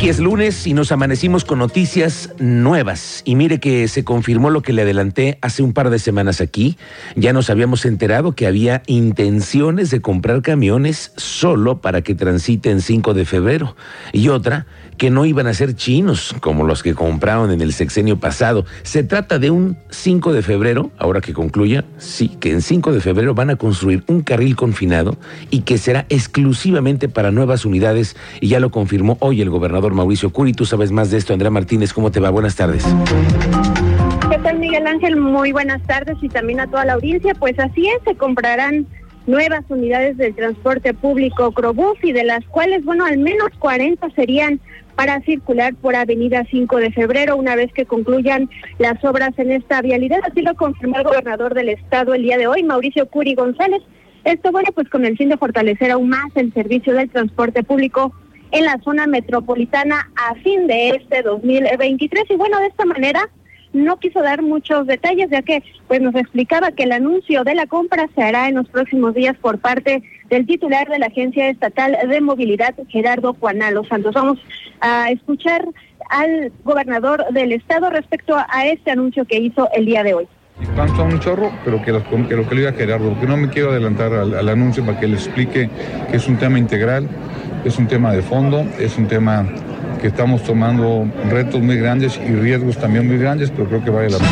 Aquí es lunes y nos amanecimos con noticias nuevas. Y mire que se confirmó lo que le adelanté hace un par de semanas aquí. Ya nos habíamos enterado que había intenciones de comprar camiones solo para que transiten 5 de febrero. Y otra, que no iban a ser chinos como los que compraron en el sexenio pasado. Se trata de un 5 de febrero, ahora que concluya, sí, que en 5 de febrero van a construir un carril confinado y que será exclusivamente para nuevas unidades y ya lo confirmó hoy el gobernador Mauricio Curi. Tú sabes más de esto, Andrea Martínez, ¿cómo te va? Buenas tardes. ¿Qué tal, Miguel Ángel? Muy buenas tardes y también a toda la audiencia. Pues así es, se comprarán nuevas unidades del transporte público Crobús y de las cuales, bueno, al menos 40 serían para circular por Avenida 5 de Febrero una vez que concluyan las obras en esta vialidad. Así lo confirmó el gobernador del estado el día de hoy, Mauricio Curi González. Esto, bueno, pues con el fin de fortalecer aún más el servicio del transporte público en la zona metropolitana a fin de este 2023. Y bueno, de esta manera no quiso dar muchos detalles, ya que pues nos explicaba que el anuncio de la compra se hará en los próximos días por parte del titular de la Agencia Estatal de Movilidad, Gerardo Juanalo Santos. Vamos a escuchar al gobernador del estado respecto a este anuncio que hizo el día de hoy. Tanto un chorro, pero que, lo que lo que le diga Gerardo, porque no me quiero adelantar al, al anuncio para que le explique que es un tema integral, es un tema de fondo, es un tema que estamos tomando retos muy grandes y riesgos también muy grandes, pero creo que vale la pena.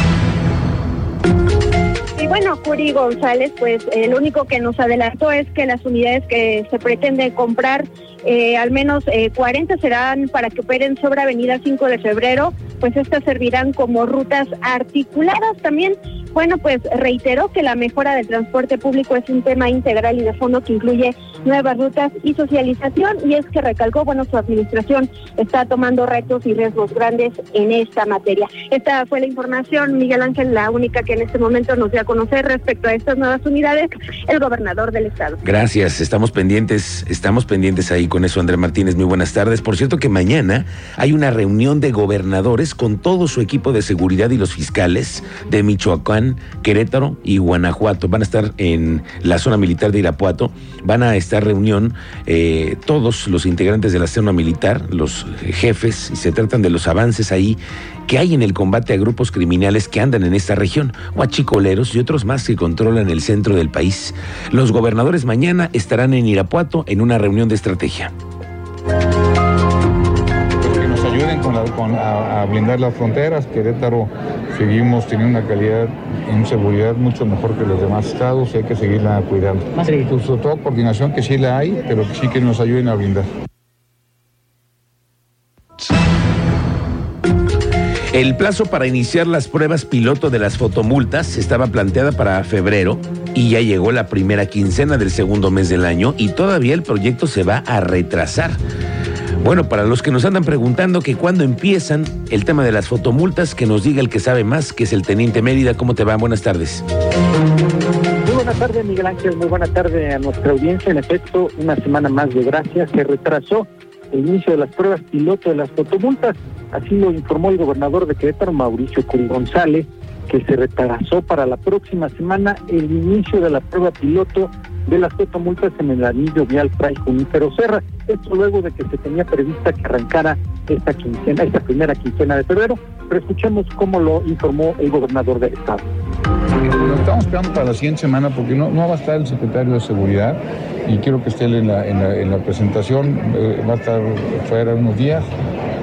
Y bueno, Curi González, pues lo único que nos adelantó es que las unidades que se pretende comprar, eh, al menos eh, 40 serán para que operen sobre Avenida 5 de Febrero, pues estas servirán como rutas articuladas. También bueno, pues reiteró que la mejora del transporte público es un tema integral y de fondo que incluye nuevas rutas y socialización y es que recalcó, bueno, su administración está tomando retos y riesgos grandes en esta materia. Esta fue la información, Miguel Ángel, la única que en este momento nos dio a conocer respecto a estas nuevas unidades, el gobernador del estado. Gracias, estamos pendientes, estamos pendientes ahí con eso, André Martínez, muy buenas tardes. Por cierto que mañana hay una reunión de gobernadores con todo su equipo de seguridad y los fiscales de Michoacán Querétaro y Guanajuato. Van a estar en la zona militar de Irapuato. Van a estar reunión eh, todos los integrantes de la zona militar, los jefes, y se tratan de los avances ahí que hay en el combate a grupos criminales que andan en esta región, huachicoleros y otros más que controlan el centro del país. Los gobernadores mañana estarán en Irapuato en una reunión de estrategia con, a, blindar las fronteras. Querétaro seguimos teniendo una calidad en seguridad mucho mejor que los demás estados y hay que seguirla cuidando. Sí. Pues, toda coordinación que sí la hay, pero que sí que nos ayuden a blindar. El plazo para iniciar las pruebas piloto de las fotomultas estaba planteada para febrero y ya llegó la primera quincena del segundo mes del año y todavía el proyecto se va a retrasar. Bueno, para los que nos andan preguntando que cuándo empiezan el tema de las fotomultas, que nos diga el que sabe más, que es el Teniente Mérida. ¿Cómo te va? Buenas tardes. Muy buenas tardes, Miguel Ángel. Muy buena tarde a nuestra audiencia. En efecto, una semana más de gracias. Se retrasó el inicio de las pruebas piloto de las fotomultas. Así lo informó el gobernador de Querétaro, Mauricio Curi González, que se retrasó para la próxima semana el inicio de la prueba piloto de las fotomultas en el anillo vial Fray Junípero Serra. Esto luego de que se tenía prevista que arrancara esta quincena, esta primera quincena de febrero. Pero escuchemos cómo lo informó el gobernador del estado. Lo estamos esperando para la siguiente semana porque no, no va a estar el secretario de Seguridad y quiero que esté en la, en la, presentación, eh, va a estar fuera unos días,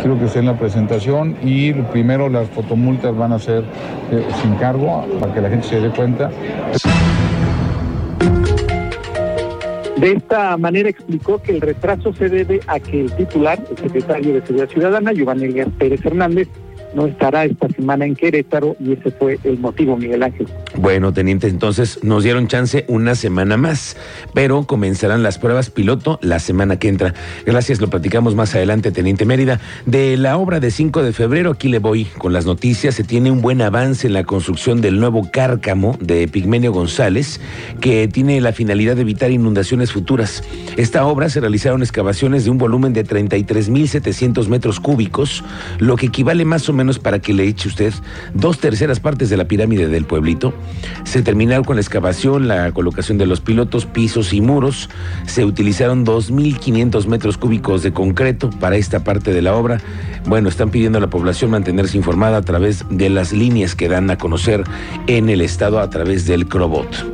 quiero que esté en la presentación y primero las fotomultas van a ser eh, sin cargo para que la gente se dé cuenta. De esta manera explicó que el retraso se debe a que el titular, el secretario de Seguridad Ciudadana, Giovanni Pérez Hernández, no estará esta semana en Querétaro y ese fue el motivo, Miguel Ángel. Bueno, teniente, entonces nos dieron chance una semana más, pero comenzarán las pruebas piloto la semana que entra. Gracias, lo platicamos más adelante, teniente Mérida. De la obra de 5 de febrero, aquí le voy con las noticias. Se tiene un buen avance en la construcción del nuevo cárcamo de Pigmenio González, que tiene la finalidad de evitar inundaciones futuras. Esta obra se realizaron excavaciones de un volumen de 33.700 metros cúbicos, lo que equivale más o menos para que le eche usted dos terceras partes de la pirámide del pueblito se terminaron con la excavación, la colocación de los pilotos, pisos y muros. Se utilizaron 2.500 metros cúbicos de concreto para esta parte de la obra. Bueno, están pidiendo a la población mantenerse informada a través de las líneas que dan a conocer en el estado a través del Crobot.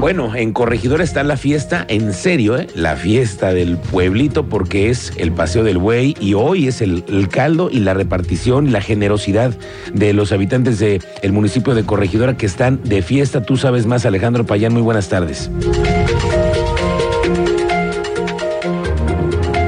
Bueno, en Corregidora está la fiesta, en serio, ¿eh? la fiesta del pueblito, porque es el Paseo del Buey y hoy es el, caldo y la repartición y la generosidad de los habitantes del el municipio de Corregidora que están de fiesta. Tú sabes más, Alejandro Payán, muy buenas tardes.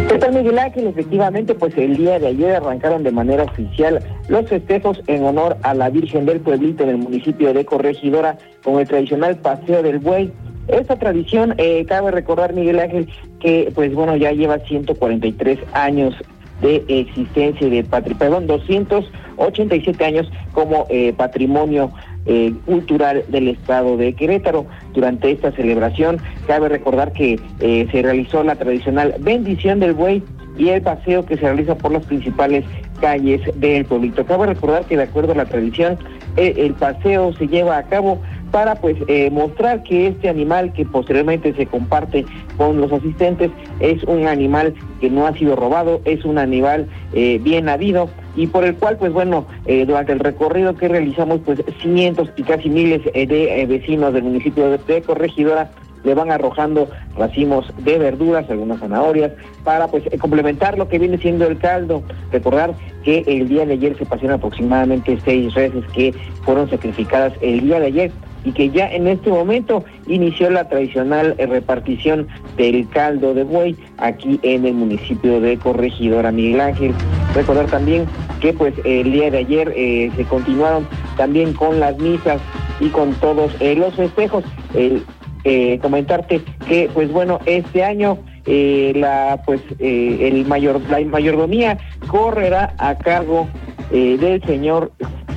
¿Qué tal, Miguel Ángel? Efectivamente, pues el día de ayer arrancaron de manera oficial los festejos en honor a la Virgen del Pueblito en el municipio de Corregidora con el tradicional Paseo del Buey. Esta tradición, eh, cabe recordar, Miguel Ángel, que pues bueno, ya lleva 143 años de existencia y de patrimonio, perdón, 287 años como eh, patrimonio eh, cultural del estado de Querétaro. Durante esta celebración, cabe recordar que se realizó la tradicional bendición del buey y el paseo que se realiza por las principales calles del pueblito. Cabe recordar que de acuerdo a la tradición, eh, el paseo se lleva a cabo para pues eh, mostrar que este animal que posteriormente se comparte con los asistentes es un animal que no ha sido robado, es un animal eh, bien habido y por el cual pues bueno durante el recorrido que realizamos pues cientos y casi miles de vecinos del municipio de Corregidora le van arrojando racimos de verduras, algunas zanahorias, para pues eh, complementar lo que viene siendo el caldo. Recordar que el día de ayer se pasaron aproximadamente seis reses que fueron sacrificadas el día de ayer y que ya en este momento inició la tradicional eh, repartición del caldo de buey aquí en el municipio de Corregidora Miguel Ángel. Recordar también que pues el día de ayer eh, se continuaron también con las misas y con todos los festejos. El, eh, comentarte que pues bueno este año eh, la pues eh, el mayor la mayordomía correrá a cargo del señor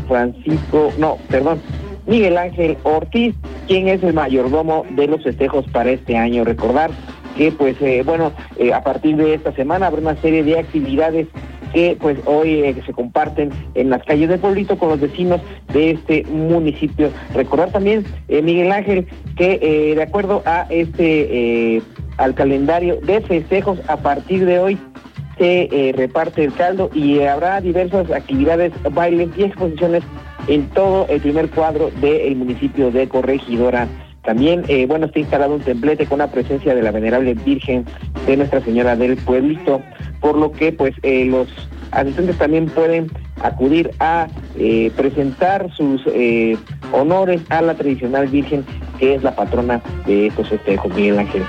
Francisco no perdón Miguel Ángel Ortiz quien es el mayordomo de los festejos para este año. Recordar que pues bueno a partir de esta semana habrá una serie de actividades que pues hoy eh, se comparten en las calles del pueblito con los vecinos de este municipio. Recordar también, eh, Miguel Ángel, que eh, de acuerdo a este, al calendario de festejos, a partir de hoy se reparte el caldo y habrá diversas actividades, bailes y exposiciones en todo el primer cuadro del municipio de Corregidora. También, eh, bueno, está instalado un templete con la presencia de la venerable Virgen de Nuestra Señora del Pueblito, por lo que, pues, eh, los asistentes también pueden acudir a eh, presentar sus honores a la tradicional Virgen, que es la patrona de estos festejos, Miguel Ángel.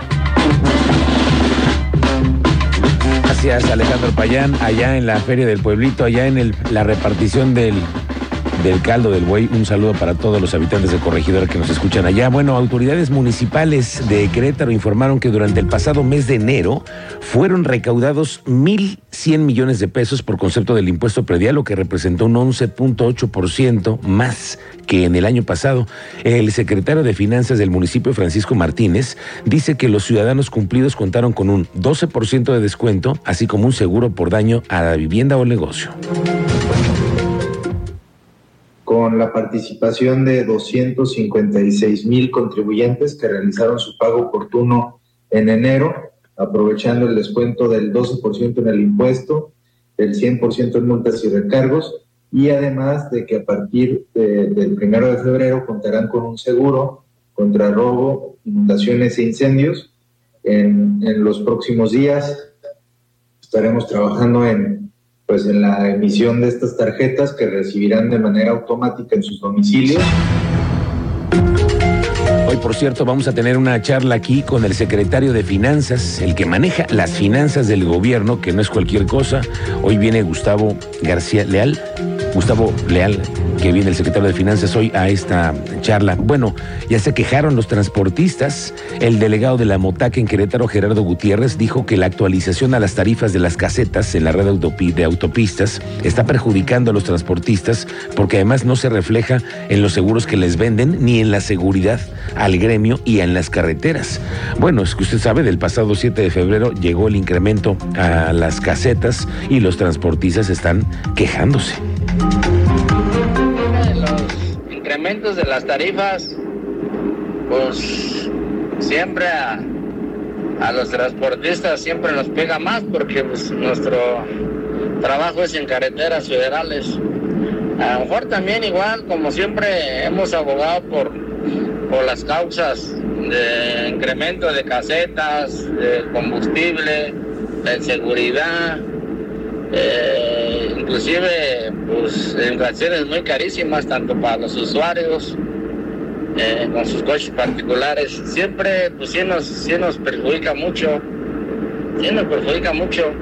Gracias, Alejandro Payán, allá en la Feria del Pueblito, allá en la repartición del, del caldo del buey. Un saludo para todos los habitantes de Corregidora que nos escuchan allá. Bueno, autoridades municipales de Querétaro informaron que durante el pasado mes de enero fueron recaudados 1.100 millones de pesos por concepto del impuesto predial, lo que representó un 11.8% más que en el año pasado. El secretario de Finanzas del municipio, Francisco Martínez, dice que los ciudadanos cumplidos contaron con un 12% de descuento, así como un seguro por daño a la vivienda o negocio. Con la participación de 256 mil contribuyentes que realizaron su pago oportuno en enero, aprovechando el descuento del 12% en el impuesto, del 100% en multas y recargos, y además de que a partir de- del primero de febrero contarán con un seguro contra robo, inundaciones e incendios. En, en los próximos días estaremos trabajando en pues en la emisión de estas tarjetas que recibirán de manera automática en sus domicilios. Hoy, por cierto, vamos a tener una charla aquí con el secretario de Finanzas, el que maneja las finanzas del gobierno, que no es cualquier cosa. Hoy viene Gustavo García Leal. Gustavo Leal, que viene el secretario de Finanzas hoy a esta charla. Bueno, ya se quejaron los transportistas. El delegado de la MOTAC en Querétaro, Gerardo Gutiérrez, dijo que la actualización a las tarifas de las casetas en la red de autopistas está perjudicando a los transportistas porque además no se refleja en los seguros que les venden ni en la seguridad al gremio y en las carreteras. Bueno, es que usted sabe, del pasado 7 de febrero llegó el incremento a las casetas y los transportistas están quejándose. Incrementos de las tarifas, pues siempre a, los transportistas siempre nos pega más porque pues, nuestro trabajo es en carreteras federales. A lo mejor también igual, como siempre hemos abogado por, por las causas de incremento de casetas, de combustible, de seguridad, eh, inclusive pues inflaciones muy carísimas tanto para los usuarios eh, con sus coches particulares. Siempre pues sí nos, sí nos perjudica mucho sí nos perjudica mucho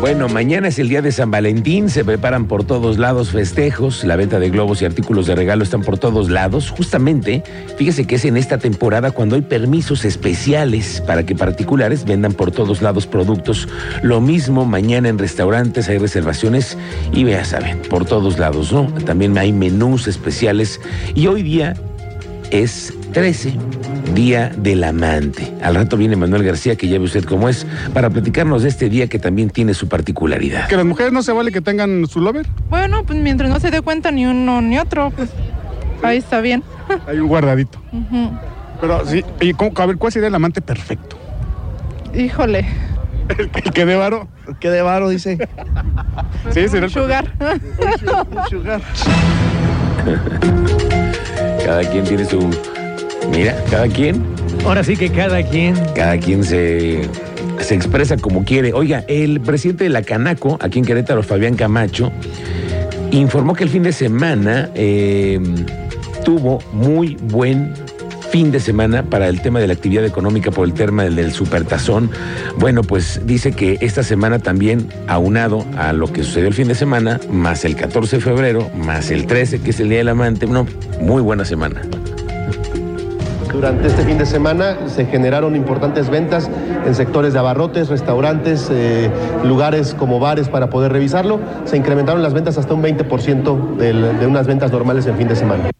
Bueno, mañana es el día de San Valentín, se preparan por todos lados festejos, la venta de globos y artículos de regalo están por todos lados. Justamente, fíjese que es en esta temporada cuando hay permisos especiales para que particulares vendan por todos lados productos. Lo mismo mañana en restaurantes hay reservaciones y ya saben, por todos lados, ¿no? También hay menús especiales y hoy día es 13, Día del Amante. Al rato viene Manuel García, que ya ve usted cómo es, para platicarnos de este día que también tiene su particularidad. ¿Que las mujeres no se vale que tengan su lover? Bueno, pues mientras no se dé cuenta ni uno ni otro, pues ahí está bien. Hay un guardadito. Pero sí, y a ver, ¿cuál sería el amante perfecto? Híjole. El, que de varo. El que de varo, dice. sí, será el sugar. un sugar. Cada quien tiene su. Mira, cada quien. Ahora sí que cada quien. Cada quien se, se expresa como quiere. Oiga, el presidente de la Canaco, aquí en Querétaro, Fabián Camacho, informó que el fin de semana eh, tuvo muy buen fin de semana para el tema de la actividad económica por el tema del, supertazón. Bueno, pues dice que esta semana también, aunado a lo que sucedió el fin de semana, más el 14 de febrero, más el 13, que es el Día del Amante, una muy buena semana. Durante este fin de semana se generaron importantes ventas en sectores de abarrotes, restaurantes, eh, lugares como bares para poder revisarlo. Se incrementaron las ventas hasta un 20% de unas ventas normales en fin de semana.